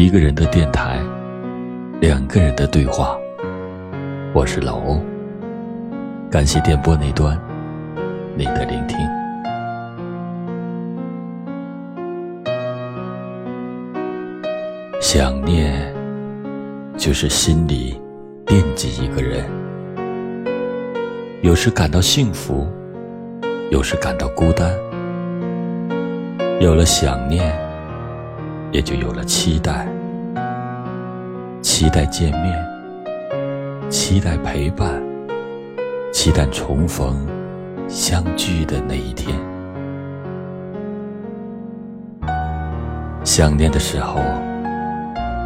一个人的电台，两个人的对话。我是老欧，感谢电波那端你的聆听。想念，就是心里惦记一个人，有时感到幸福，有时感到孤单。有了想念。也就有了期待，期待见面，期待陪伴，期待重逢、相聚的那一天。想念的时候，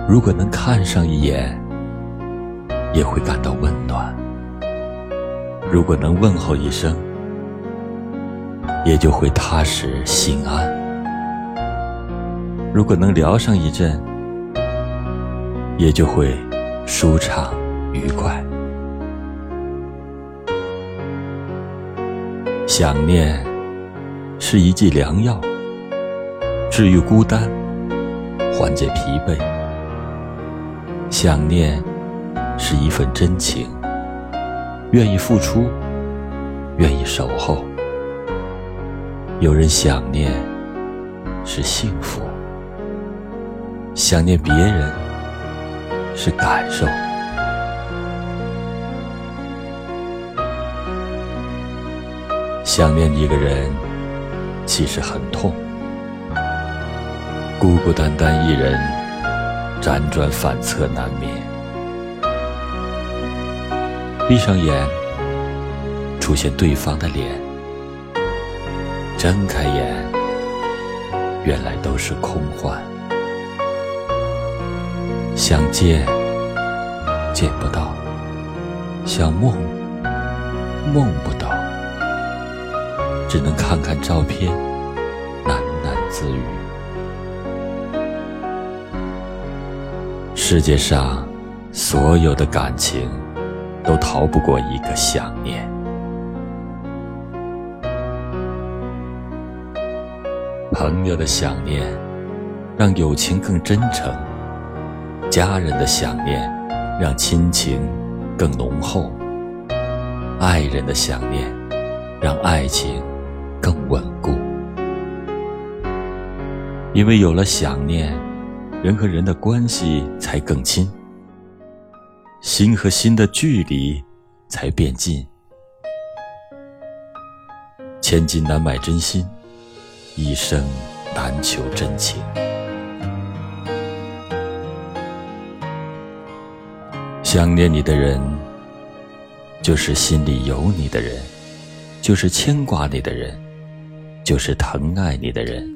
如果能看上一眼，也会感到温暖；如果能问候一声，也就会踏实心安。如果能聊上一阵，也就会舒畅愉快。想念是一剂良药，治愈孤单，缓解疲惫。想念是一份真情，愿意付出，愿意守候。有人想念是幸福。想念别人是感受，想念一个人其实很痛，孤孤单单一人，辗转反侧难眠。闭上眼，出现对方的脸；睁开眼，原来都是空幻。想见，见不到；想梦，梦不到。只能看看照片，喃喃自语。世界上所有的感情，都逃不过一个想念。朋友的想念，让友情更真诚。家人的想念，让亲情更浓厚；爱人的想念，让爱情更稳固。因为有了想念，人和人的关系才更亲，心和心的距离才变近。千金难买真心，一生难求真情。想念你的人，就是心里有你的人，就是牵挂你的人，就是疼爱你的人，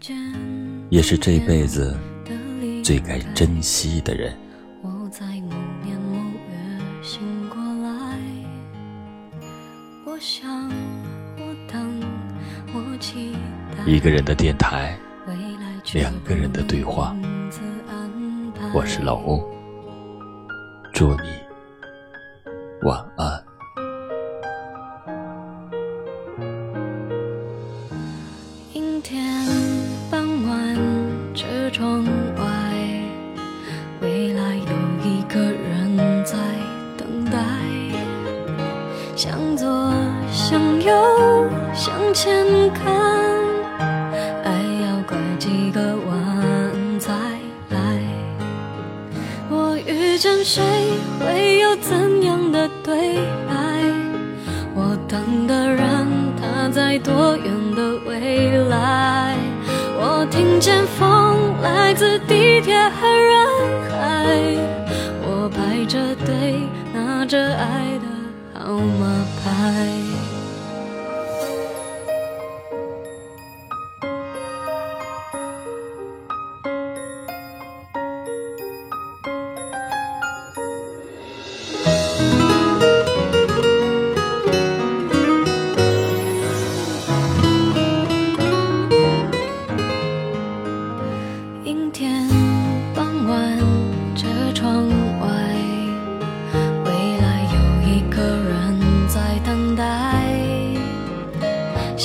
也是这辈子最该珍惜的人。一个人的电台，两个人的对话。我是老欧，祝你。晚安。阴天傍晚，车窗外，未来有一个人在等待。向左，向右，向前看，爱要拐几个弯才来。我遇见谁，多远的未来？我听见风来自地铁和人海，我排着队拿着爱的号码牌。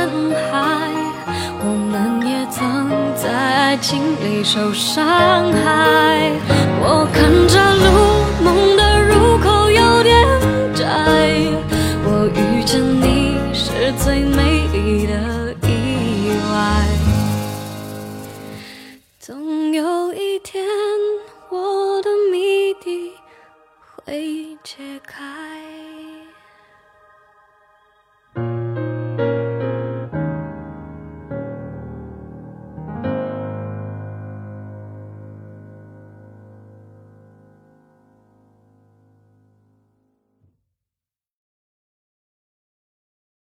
人海，我们也曾在爱情里受伤害。我看着路，梦的入口有点窄，我遇见你是最美丽的意外。总有一天，我的谜底会。